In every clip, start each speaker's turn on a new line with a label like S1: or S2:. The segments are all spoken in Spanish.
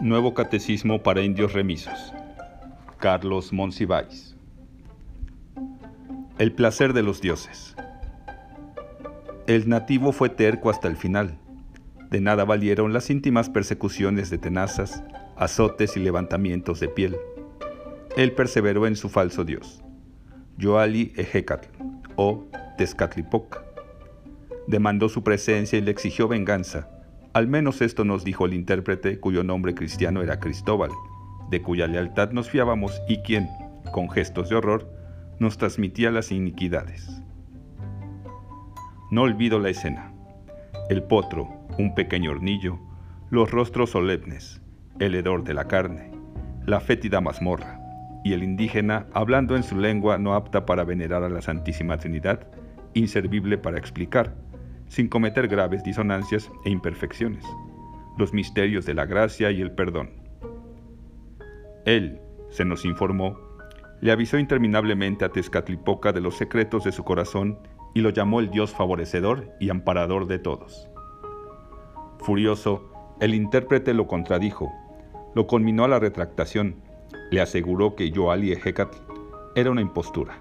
S1: Nuevo Catecismo para Indios Remisos. Carlos Monsiváis. El placer de los dioses. El nativo fue terco hasta el final. De nada valieron las íntimas persecuciones de tenazas, azotes y levantamientos de piel. Él perseveró en su falso dios, Yoali Ejecatl o Tezcatlipoca. Demandó su presencia y le exigió venganza al menos esto nos dijo el intérprete cuyo nombre cristiano era Cristóbal, de cuya lealtad nos fiábamos y quien, con gestos de horror, nos transmitía las iniquidades. No olvido la escena. El potro, un pequeño hornillo, los rostros solemnes, el hedor de la carne, la fétida mazmorra, y el indígena hablando en su lengua no apta para venerar a la Santísima Trinidad, inservible para explicar, sin cometer graves disonancias e imperfecciones, los misterios de la gracia y el perdón. Él, se nos informó, le avisó interminablemente a Tezcatlipoca de los secretos de su corazón y lo llamó el Dios favorecedor y amparador de todos. Furioso, el intérprete lo contradijo, lo conminó a la retractación, le aseguró que Yoali Ejecatl era una impostura,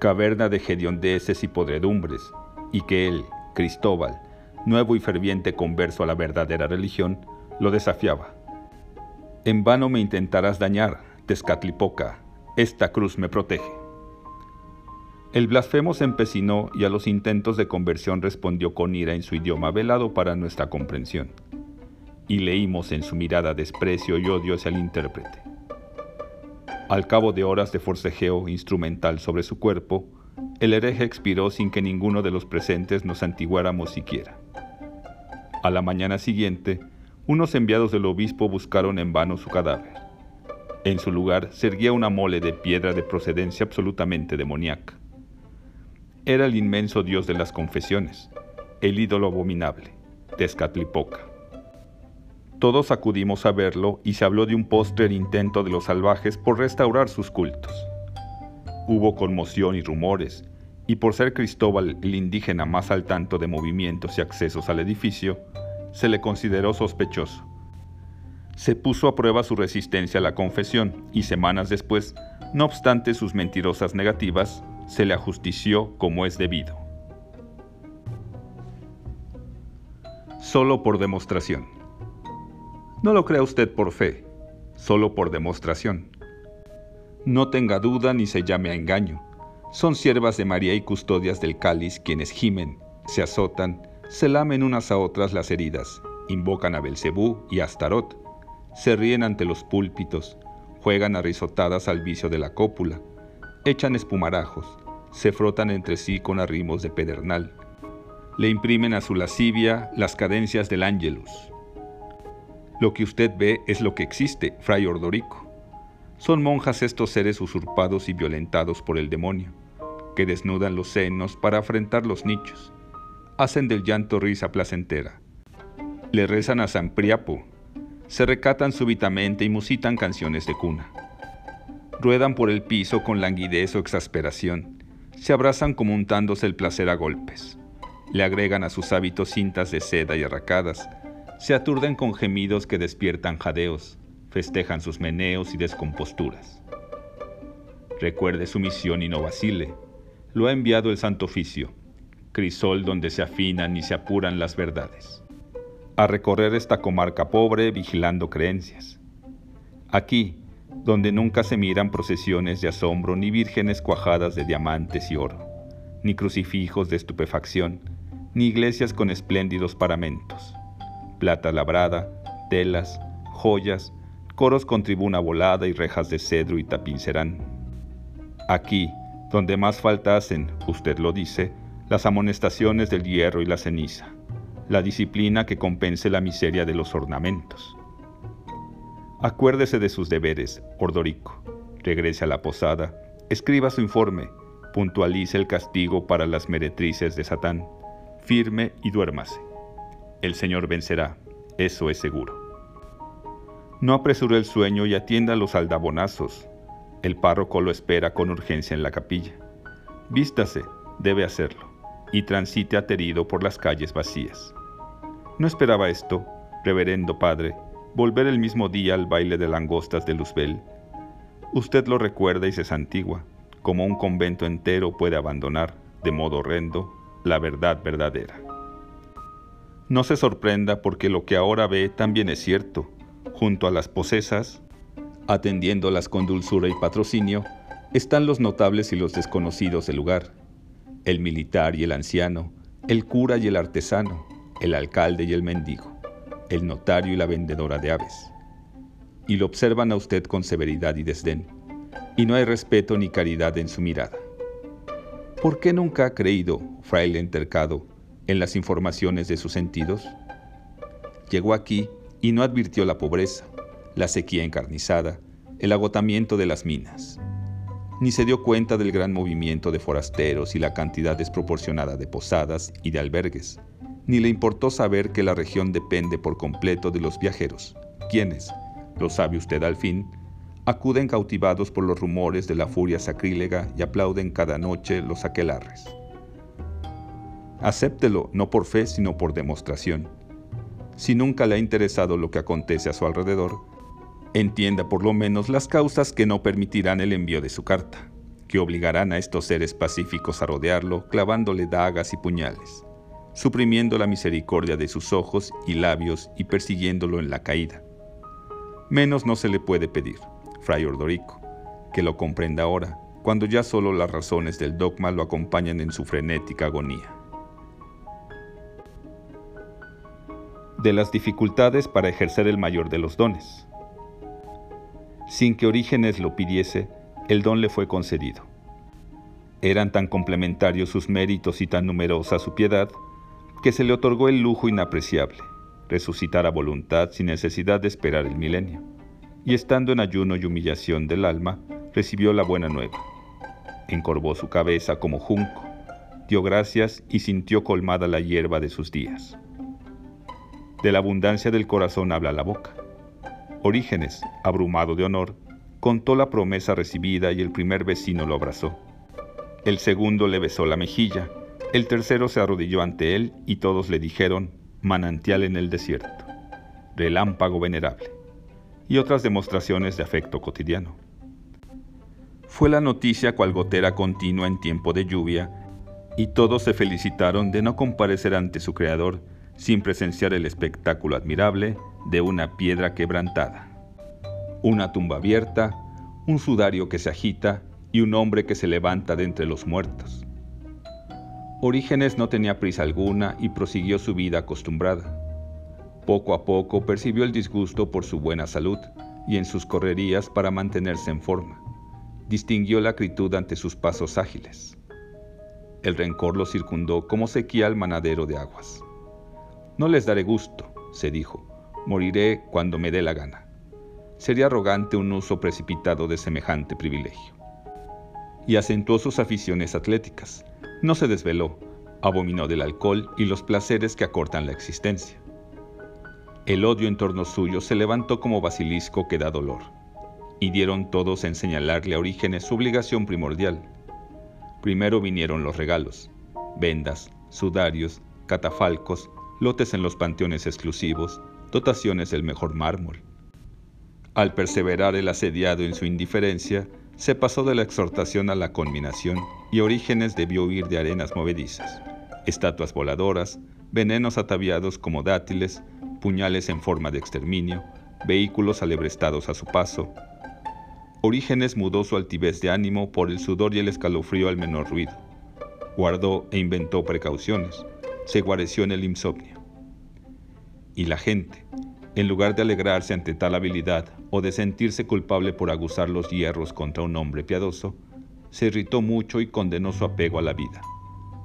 S1: caverna de hediondeces y podredumbres, y que él, Cristóbal, nuevo y ferviente converso a la verdadera religión, lo desafiaba. En vano me intentarás dañar, Tezcatlipoca, esta cruz me protege. El blasfemo se empecinó y a los intentos de conversión respondió con ira en su idioma velado para nuestra comprensión. Y leímos en su mirada desprecio y odio hacia el intérprete. Al cabo de horas de forcejeo instrumental sobre su cuerpo, el hereje expiró sin que ninguno de los presentes nos antiguáramos siquiera. A la mañana siguiente, unos enviados del obispo buscaron en vano su cadáver. En su lugar se erguía una mole de piedra de procedencia absolutamente demoníaca. Era el inmenso dios de las confesiones, el ídolo abominable, Tezcatlipoca. Todos acudimos a verlo y se habló de un postre intento de los salvajes por restaurar sus cultos. Hubo conmoción y rumores, y por ser Cristóbal el indígena más al tanto de movimientos y accesos al edificio, se le consideró sospechoso. Se puso a prueba su resistencia a la confesión y semanas después, no obstante sus mentirosas negativas, se le ajustició como es debido. Solo por demostración. No lo crea usted por fe, solo por demostración. No tenga duda ni se llame a engaño. Son siervas de María y custodias del cáliz quienes gimen, se azotan, se lamen unas a otras las heridas, invocan a Belcebú y Astarot, se ríen ante los púlpitos, juegan a risotadas al vicio de la cópula, echan espumarajos, se frotan entre sí con arrimos de pedernal, le imprimen a su lascivia las cadencias del ángelus. Lo que usted ve es lo que existe, fray Ordorico. Son monjas estos seres usurpados y violentados por el demonio, que desnudan los senos para afrentar los nichos, hacen del llanto risa placentera, le rezan a San Priapo, se recatan súbitamente y musitan canciones de cuna. Ruedan por el piso con languidez o exasperación, se abrazan como untándose el placer a golpes, le agregan a sus hábitos cintas de seda y arracadas, se aturden con gemidos que despiertan jadeos, festejan sus meneos y descomposturas. Recuerde su misión y no vacile. Lo ha enviado el Santo Oficio, crisol donde se afinan y se apuran las verdades. A recorrer esta comarca pobre vigilando creencias. Aquí, donde nunca se miran procesiones de asombro ni vírgenes cuajadas de diamantes y oro, ni crucifijos de estupefacción, ni iglesias con espléndidos paramentos, plata labrada, telas, joyas, coros con tribuna volada y rejas de cedro y tapincerán. Aquí, donde más falta hacen, usted lo dice, las amonestaciones del hierro y la ceniza, la disciplina que compense la miseria de los ornamentos. Acuérdese de sus deberes, Ordorico. Regrese a la posada, escriba su informe, puntualice el castigo para las meretrices de Satán, firme y duérmase. El Señor vencerá, eso es seguro. No apresure el sueño y atienda los aldabonazos. El párroco lo espera con urgencia en la capilla. Vístase, debe hacerlo, y transite aterido por las calles vacías. No esperaba esto, reverendo padre, volver el mismo día al baile de langostas de Luzbel. Usted lo recuerda y se santigua, como un convento entero puede abandonar, de modo horrendo, la verdad verdadera. No se sorprenda porque lo que ahora ve también es cierto. Junto a las posesas, atendiéndolas con dulzura y patrocinio, están los notables y los desconocidos del lugar, el militar y el anciano, el cura y el artesano, el alcalde y el mendigo, el notario y la vendedora de aves. Y lo observan a usted con severidad y desdén, y no hay respeto ni caridad en su mirada. ¿Por qué nunca ha creído, fraile entercado, en las informaciones de sus sentidos? Llegó aquí y no advirtió la pobreza, la sequía encarnizada, el agotamiento de las minas. Ni se dio cuenta del gran movimiento de forasteros y la cantidad desproporcionada de posadas y de albergues. Ni le importó saber que la región depende por completo de los viajeros, quienes, lo sabe usted al fin, acuden cautivados por los rumores de la furia sacrílega y aplauden cada noche los aquelarres. Acéptelo no por fe, sino por demostración. Si nunca le ha interesado lo que acontece a su alrededor, entienda por lo menos las causas que no permitirán el envío de su carta, que obligarán a estos seres pacíficos a rodearlo clavándole dagas y puñales, suprimiendo la misericordia de sus ojos y labios y persiguiéndolo en la caída. Menos no se le puede pedir, fray Ordorico, que lo comprenda ahora, cuando ya solo las razones del dogma lo acompañan en su frenética agonía. De las dificultades para ejercer el mayor de los dones. Sin que Orígenes lo pidiese, el don le fue concedido. Eran tan complementarios sus méritos y tan numerosa su piedad, que se le otorgó el lujo inapreciable, resucitar a voluntad sin necesidad de esperar el milenio. Y estando en ayuno y humillación del alma, recibió la buena nueva. Encorvó su cabeza como junco, dio gracias y sintió colmada la hierba de sus días. De la abundancia del corazón habla la boca. Orígenes, abrumado de honor, contó la promesa recibida y el primer vecino lo abrazó. El segundo le besó la mejilla, el tercero se arrodilló ante él y todos le dijeron, manantial en el desierto, relámpago venerable, y otras demostraciones de afecto cotidiano. Fue la noticia cual gotera continua en tiempo de lluvia, y todos se felicitaron de no comparecer ante su Creador sin presenciar el espectáculo admirable de una piedra quebrantada, una tumba abierta, un sudario que se agita y un hombre que se levanta de entre los muertos. Orígenes no tenía prisa alguna y prosiguió su vida acostumbrada. Poco a poco percibió el disgusto por su buena salud y en sus correrías para mantenerse en forma. Distinguió la acritud ante sus pasos ágiles. El rencor lo circundó como sequía al manadero de aguas. No les daré gusto, se dijo, moriré cuando me dé la gana. Sería arrogante un uso precipitado de semejante privilegio. Y acentuó sus aficiones atléticas. No se desveló, abominó del alcohol y los placeres que acortan la existencia. El odio en torno suyo se levantó como basilisco que da dolor, y dieron todos en señalarle a Orígenes su obligación primordial. Primero vinieron los regalos, vendas, sudarios, catafalcos, lotes en los panteones exclusivos, dotaciones del mejor mármol. Al perseverar el asediado en su indiferencia, se pasó de la exhortación a la conminación y Orígenes debió huir de arenas movedizas, estatuas voladoras, venenos ataviados como dátiles, puñales en forma de exterminio, vehículos alebrestados a su paso. Orígenes mudó su altivez de ánimo por el sudor y el escalofrío al menor ruido. Guardó e inventó precauciones se guareció en el insomnio. Y la gente, en lugar de alegrarse ante tal habilidad o de sentirse culpable por aguzar los hierros contra un hombre piadoso, se irritó mucho y condenó su apego a la vida,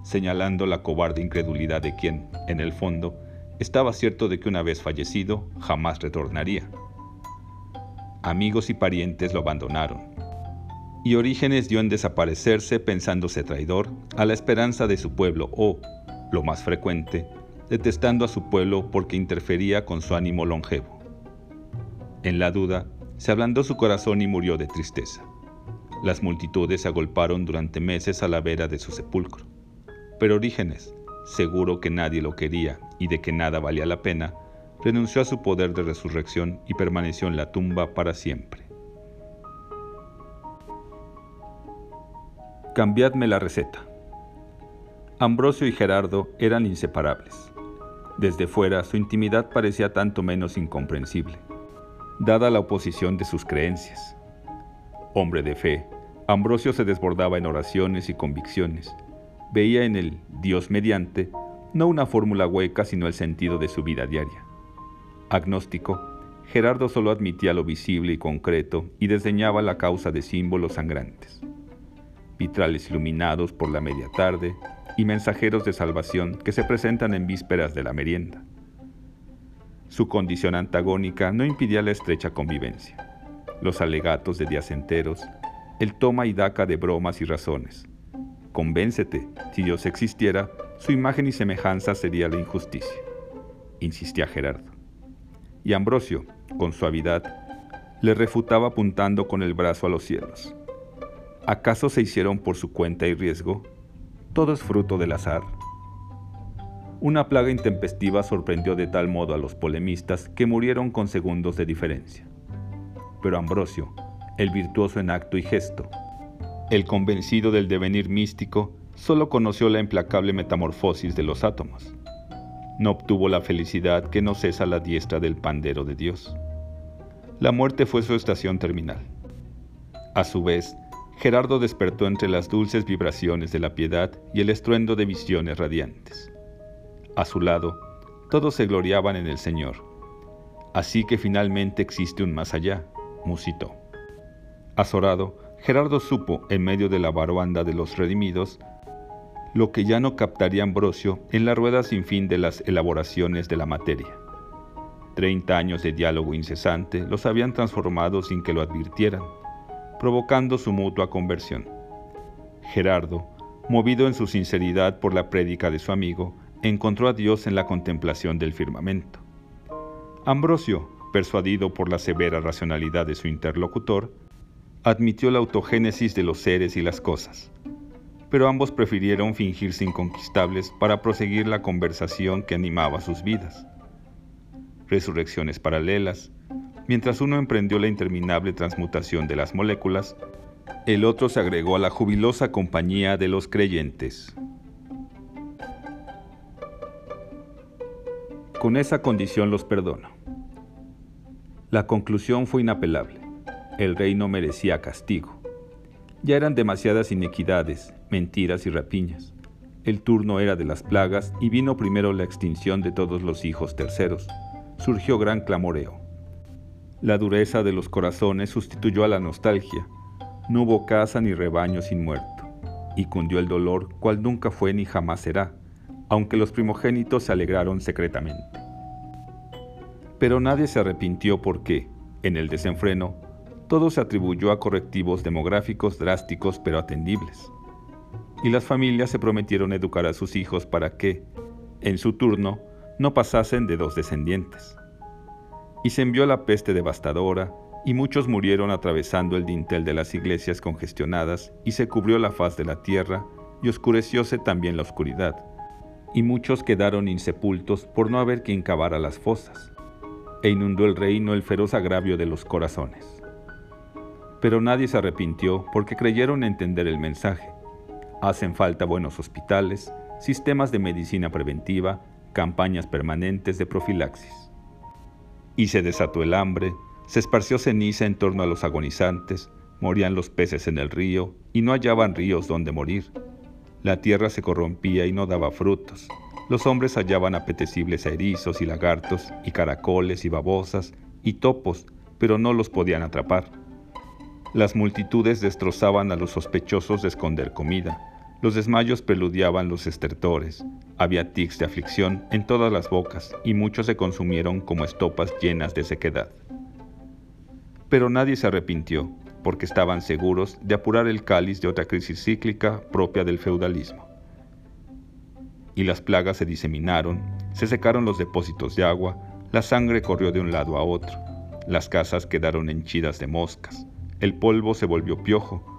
S1: señalando la cobarde incredulidad de quien, en el fondo, estaba cierto de que una vez fallecido jamás retornaría. Amigos y parientes lo abandonaron, y Orígenes dio en desaparecerse pensándose traidor a la esperanza de su pueblo o, lo más frecuente, detestando a su pueblo porque interfería con su ánimo longevo. En la duda, se ablandó su corazón y murió de tristeza. Las multitudes se agolparon durante meses a la vera de su sepulcro. Pero Orígenes, seguro que nadie lo quería y de que nada valía la pena, renunció a su poder de resurrección y permaneció en la tumba para siempre. Cambiadme la receta. Ambrosio y Gerardo eran inseparables. Desde fuera su intimidad parecía tanto menos incomprensible, dada la oposición de sus creencias. Hombre de fe, Ambrosio se desbordaba en oraciones y convicciones. Veía en el Dios mediante no una fórmula hueca, sino el sentido de su vida diaria. Agnóstico, Gerardo solo admitía lo visible y concreto y desdeñaba la causa de símbolos sangrantes. Vitrales iluminados por la media tarde y mensajeros de salvación que se presentan en vísperas de la merienda. Su condición antagónica no impidía la estrecha convivencia. Los alegatos de días enteros, el toma y daca de bromas y razones. Convéncete, si Dios existiera, su imagen y semejanza sería la injusticia, insistía Gerardo. Y Ambrosio, con suavidad, le refutaba apuntando con el brazo a los cielos. ¿Acaso se hicieron por su cuenta y riesgo? Todo es fruto del azar. Una plaga intempestiva sorprendió de tal modo a los polemistas que murieron con segundos de diferencia. Pero Ambrosio, el virtuoso en acto y gesto, el convencido del devenir místico, solo conoció la implacable metamorfosis de los átomos. No obtuvo la felicidad que no cesa la diestra del pandero de Dios. La muerte fue su estación terminal. A su vez, Gerardo despertó entre las dulces vibraciones de la piedad y el estruendo de visiones radiantes. A su lado, todos se gloriaban en el Señor. Así que finalmente existe un más allá, musitó. Azorado, Gerardo supo, en medio de la barbanda de los redimidos, lo que ya no captaría Ambrosio en la rueda sin fin de las elaboraciones de la materia. Treinta años de diálogo incesante los habían transformado sin que lo advirtieran, provocando su mutua conversión. Gerardo, movido en su sinceridad por la prédica de su amigo, encontró a Dios en la contemplación del firmamento. Ambrosio, persuadido por la severa racionalidad de su interlocutor, admitió la autogénesis de los seres y las cosas, pero ambos prefirieron fingirse inconquistables para proseguir la conversación que animaba sus vidas. Resurrecciones paralelas, mientras uno emprendió la interminable transmutación de las moléculas, el otro se agregó a la jubilosa compañía de los creyentes. Con esa condición los perdono. La conclusión fue inapelable. El rey no merecía castigo. Ya eran demasiadas inequidades, mentiras y rapiñas. El turno era de las plagas y vino primero la extinción de todos los hijos terceros. Surgió gran clamoreo. La dureza de los corazones sustituyó a la nostalgia. No hubo casa ni rebaño sin muerto. Y cundió el dolor cual nunca fue ni jamás será, aunque los primogénitos se alegraron secretamente. Pero nadie se arrepintió porque, en el desenfreno, todo se atribuyó a correctivos demográficos drásticos pero atendibles. Y las familias se prometieron educar a sus hijos para que, en su turno, no pasasen de dos descendientes. Y se envió la peste devastadora, y muchos murieron atravesando el dintel de las iglesias congestionadas, y se cubrió la faz de la tierra, y oscurecióse también la oscuridad, y muchos quedaron insepultos por no haber quien cavara las fosas, e inundó el reino el feroz agravio de los corazones pero nadie se arrepintió porque creyeron entender el mensaje. Hacen falta buenos hospitales, sistemas de medicina preventiva, campañas permanentes de profilaxis. Y se desató el hambre, se esparció ceniza en torno a los agonizantes, morían los peces en el río y no hallaban ríos donde morir. La tierra se corrompía y no daba frutos. Los hombres hallaban apetecibles erizos y lagartos, y caracoles y babosas, y topos, pero no los podían atrapar. Las multitudes destrozaban a los sospechosos de esconder comida. Los desmayos preludiaban los estertores. Había tics de aflicción en todas las bocas y muchos se consumieron como estopas llenas de sequedad. Pero nadie se arrepintió, porque estaban seguros de apurar el cáliz de otra crisis cíclica propia del feudalismo. Y las plagas se diseminaron, se secaron los depósitos de agua, la sangre corrió de un lado a otro, las casas quedaron henchidas de moscas, el polvo se volvió piojo.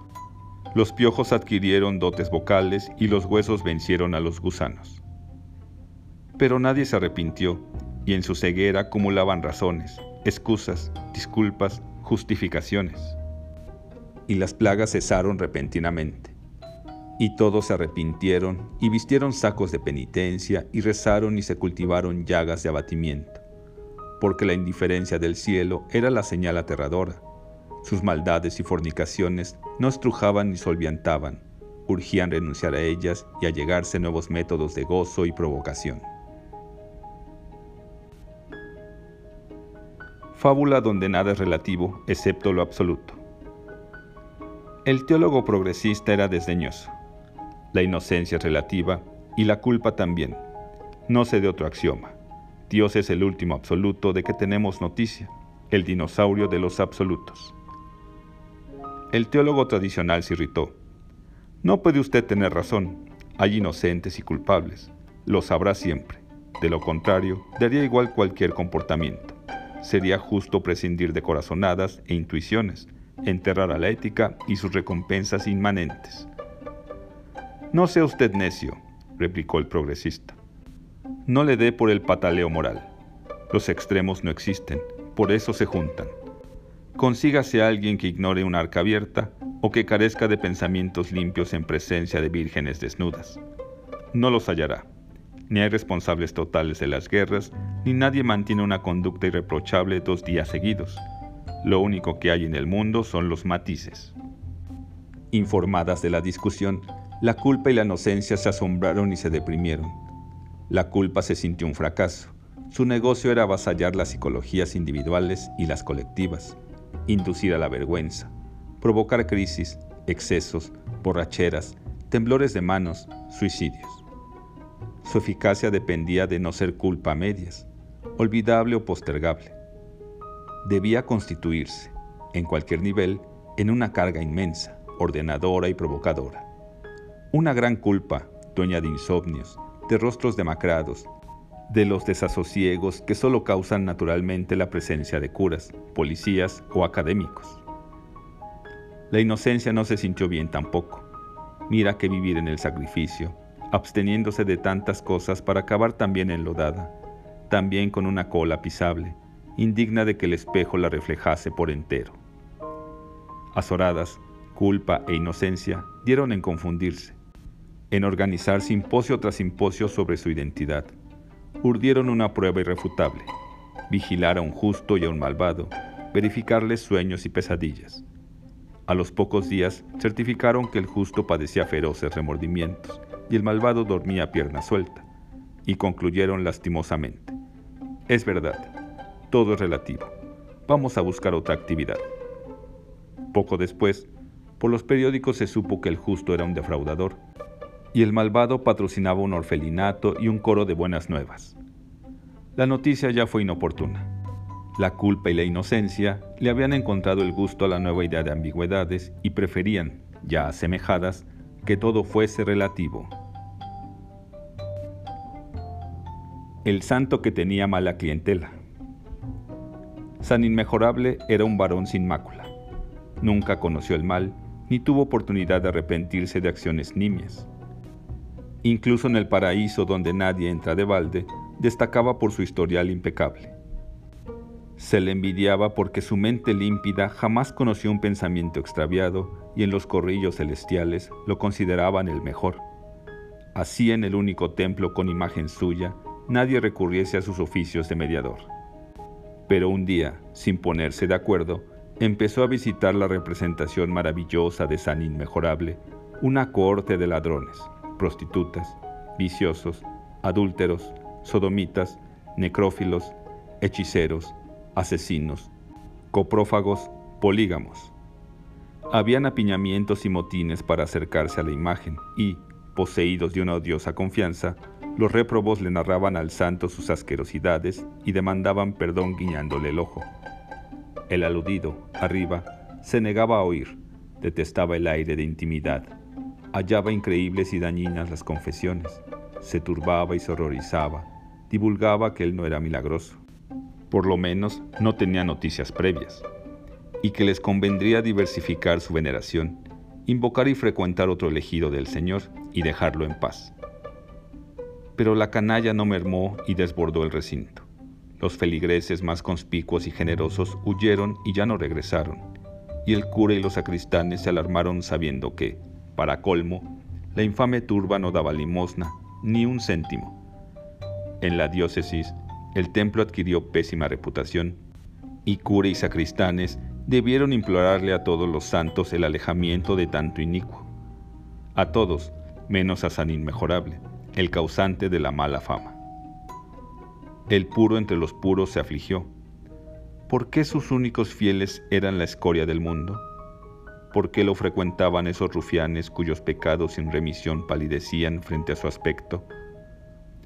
S1: Los piojos adquirieron dotes vocales y los huesos vencieron a los gusanos. Pero nadie se arrepintió, y en su ceguera acumulaban razones, excusas, disculpas, justificaciones. Y las plagas cesaron repentinamente. Y todos se arrepintieron y vistieron sacos de penitencia y rezaron y se cultivaron llagas de abatimiento, porque la indiferencia del cielo era la señal aterradora. Sus maldades y fornicaciones no estrujaban ni solviantaban, urgían renunciar a ellas y allegarse nuevos métodos de gozo y provocación. Fábula donde nada es relativo excepto lo absoluto. El teólogo progresista era desdeñoso. La inocencia es relativa y la culpa también. No sé de otro axioma. Dios es el último absoluto de que tenemos noticia, el dinosaurio de los absolutos. El teólogo tradicional se irritó. No puede usted tener razón. Hay inocentes y culpables. Lo sabrá siempre. De lo contrario, daría igual cualquier comportamiento sería justo prescindir de corazonadas e intuiciones, enterrar a la ética y sus recompensas inmanentes. No sea usted necio, replicó el progresista. No le dé por el pataleo moral. Los extremos no existen, por eso se juntan. Consígase a alguien que ignore una arca abierta o que carezca de pensamientos limpios en presencia de vírgenes desnudas. No los hallará ni hay responsables totales de las guerras, ni nadie mantiene una conducta irreprochable dos días seguidos. Lo único que hay en el mundo son los matices. Informadas de la discusión, la culpa y la inocencia se asombraron y se deprimieron. La culpa se sintió un fracaso. Su negocio era avasallar las psicologías individuales y las colectivas, inducir a la vergüenza, provocar crisis, excesos, borracheras, temblores de manos, suicidios. Su eficacia dependía de no ser culpa a medias, olvidable o postergable. Debía constituirse, en cualquier nivel, en una carga inmensa, ordenadora y provocadora. Una gran culpa, dueña de insomnios, de rostros demacrados, de los desasosiegos que solo causan naturalmente la presencia de curas, policías o académicos. La inocencia no se sintió bien tampoco. Mira que vivir en el sacrificio, absteniéndose de tantas cosas para acabar también enlodada, también con una cola pisable, indigna de que el espejo la reflejase por entero. Azoradas, culpa e inocencia dieron en confundirse, en organizar simposio tras simposio sobre su identidad. Urdieron una prueba irrefutable, vigilar a un justo y a un malvado, verificarles sueños y pesadillas. A los pocos días certificaron que el justo padecía feroces remordimientos y el malvado dormía pierna suelta, y concluyeron lastimosamente. Es verdad, todo es relativo. Vamos a buscar otra actividad. Poco después, por los periódicos se supo que el justo era un defraudador, y el malvado patrocinaba un orfelinato y un coro de buenas nuevas. La noticia ya fue inoportuna. La culpa y la inocencia le habían encontrado el gusto a la nueva idea de ambigüedades y preferían, ya asemejadas, que todo fuese relativo. El santo que tenía mala clientela. San Inmejorable era un varón sin mácula. Nunca conoció el mal, ni tuvo oportunidad de arrepentirse de acciones nimias. Incluso en el paraíso donde nadie entra de balde, destacaba por su historial impecable. Se le envidiaba porque su mente límpida jamás conoció un pensamiento extraviado y en los corrillos celestiales lo consideraban el mejor. Así en el único templo con imagen suya, nadie recurriese a sus oficios de mediador. Pero un día, sin ponerse de acuerdo, empezó a visitar la representación maravillosa de San Inmejorable, una cohorte de ladrones, prostitutas, viciosos, adúlteros, sodomitas, necrófilos, hechiceros, asesinos, coprófagos, polígamos. Habían apiñamientos y motines para acercarse a la imagen y, poseídos de una odiosa confianza, los réprobos le narraban al santo sus asquerosidades y demandaban perdón guiñándole el ojo. El aludido, arriba, se negaba a oír, detestaba el aire de intimidad, hallaba increíbles y dañinas las confesiones, se turbaba y se horrorizaba, divulgaba que él no era milagroso. Por lo menos no tenía noticias previas, y que les convendría diversificar su veneración, invocar y frecuentar otro elegido del Señor y dejarlo en paz. Pero la canalla no mermó y desbordó el recinto. Los feligreses más conspicuos y generosos huyeron y ya no regresaron, y el cura y los sacristanes se alarmaron sabiendo que, para colmo, la infame turba no daba limosna, ni un céntimo. En la diócesis, el templo adquirió pésima reputación, y cura y sacristanes debieron implorarle a todos los santos el alejamiento de tanto inicuo. A todos, menos a San Inmejorable, el causante de la mala fama. El puro entre los puros se afligió. ¿Por qué sus únicos fieles eran la escoria del mundo? ¿Por qué lo frecuentaban esos rufianes cuyos pecados sin remisión palidecían frente a su aspecto?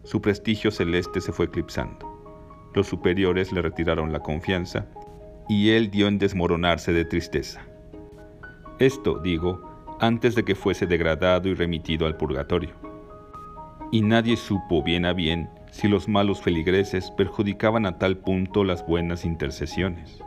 S1: Su prestigio celeste se fue eclipsando. Los superiores le retiraron la confianza y él dio en desmoronarse de tristeza. Esto, digo, antes de que fuese degradado y remitido al purgatorio. Y nadie supo bien a bien si los malos feligreses perjudicaban a tal punto las buenas intercesiones.